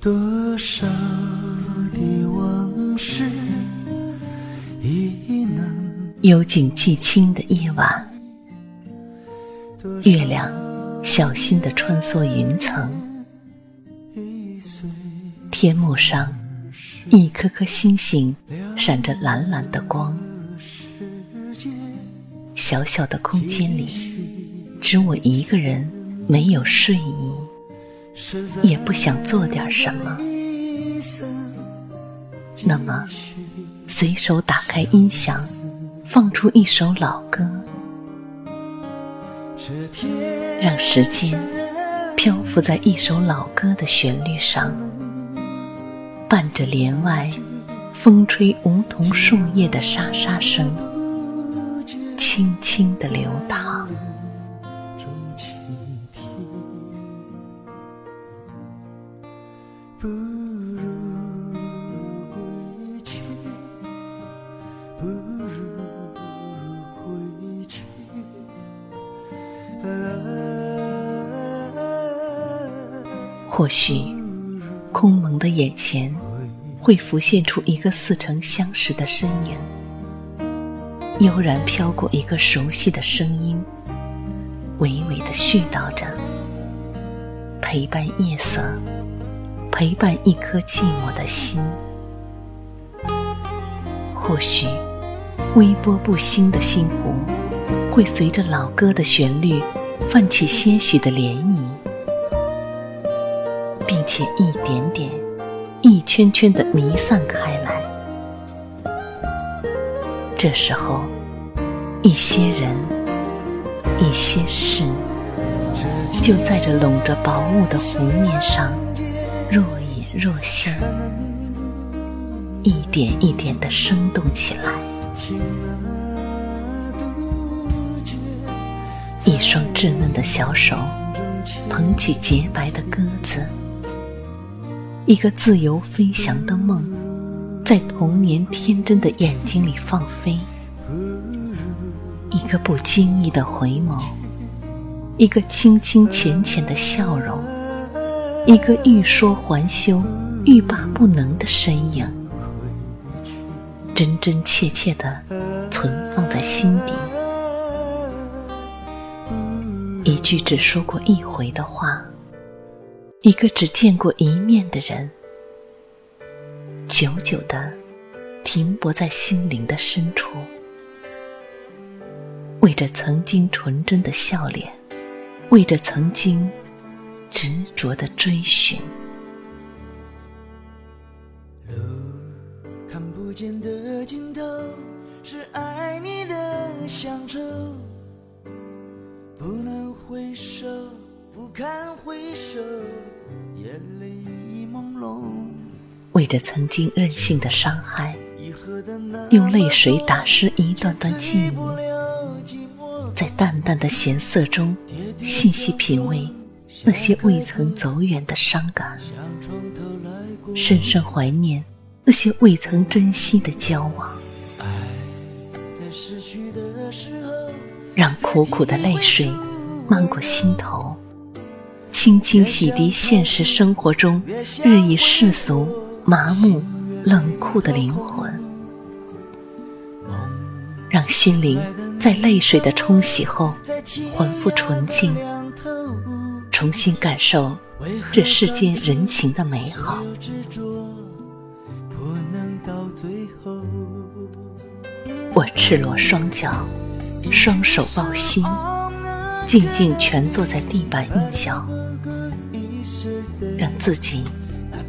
多少的往事已能幽静寂清的夜晚，月亮小心地穿梭云层，天幕上一颗颗星星闪着蓝蓝的光。小小的空间里，只我一个人，没有睡意。也不想做点什么，那么随手打开音响，放出一首老歌，让时间漂浮在一首老歌的旋律上，伴着帘外风吹梧桐树叶的沙沙声，轻轻地流淌。或许，空蒙的眼前会浮现出一个似曾相识的身影，悠然飘过一个熟悉的声音，娓娓的絮叨着，陪伴夜色。陪伴一颗寂寞的心，或许微波不兴的星湖，会随着老歌的旋律泛起些许的涟漪，且一点点、一圈圈的弥散开来。这时候，一些人、一些事，就在这笼着薄雾的湖面上。若隐若现，一点一点的生动起来。一双稚嫩的小手捧起洁白的鸽子，一个自由飞翔的梦，在童年天真的眼睛里放飞。一个不经意的回眸，一个轻轻浅浅的笑容。一个欲说还休、欲罢不能的身影，真真切切地存放在心底。一句只说过一回的话，一个只见过一面的人，久久的停泊在心灵的深处，为着曾经纯真的笑脸，为着曾经。执着的追寻，路看不见的尽头，是爱你的乡愁。不能回首，不堪回首，眼泪已朦胧。为着曾经任性的伤害，用泪水打湿一段段记忆，在淡淡的咸涩中细细品味。那些未曾走远的伤感，深深怀念那些未曾珍惜的交往，让苦苦的泪水漫过心头，轻轻洗涤现实生活中日益世俗、麻木、冷酷的灵魂，让心灵在泪水的冲洗后还复纯净。重新感受这世间人情的美好。我赤裸双脚，双手抱心，静静蜷坐在地板一角，让自己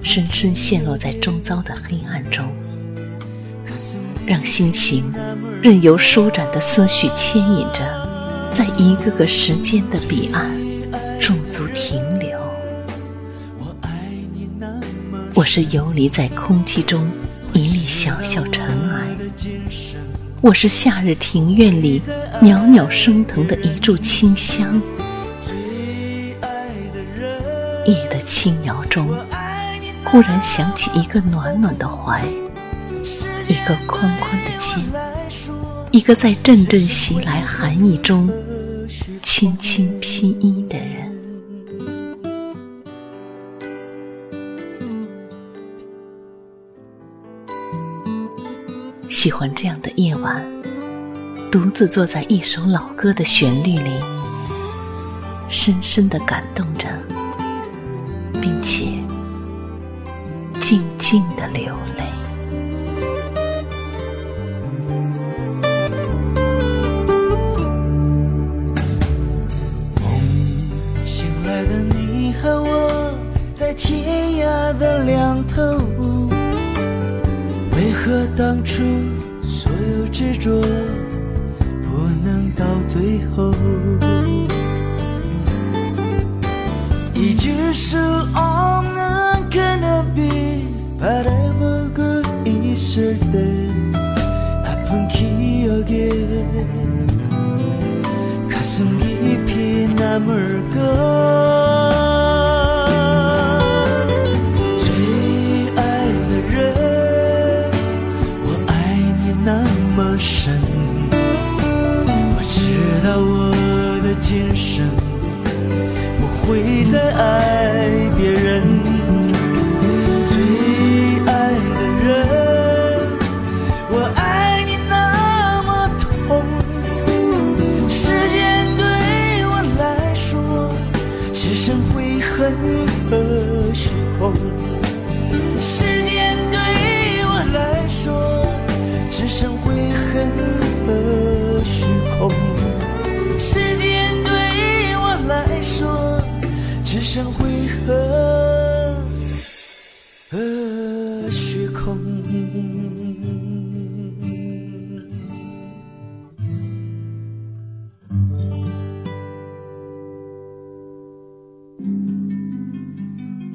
深深陷落在周遭的黑暗中，让心情任由舒展的思绪牵引着，在一个个时间的彼岸驻足停留。我是游离在空气中一粒小小尘，我是夏日庭院里袅袅升腾的一柱清香。夜的轻摇中，忽然想起一个暖暖的怀，一个宽宽的肩，一个在阵阵袭来寒意中轻轻披衣的人。喜欢这样的夜晚，独自坐在一首老歌的旋律里，深深的感动着，并且静静的流泪。梦醒来的你和我，在天涯的两头。为何当初 아픈 기억에 가슴 깊이 남을 것 任何时空，时间对我来说，只剩。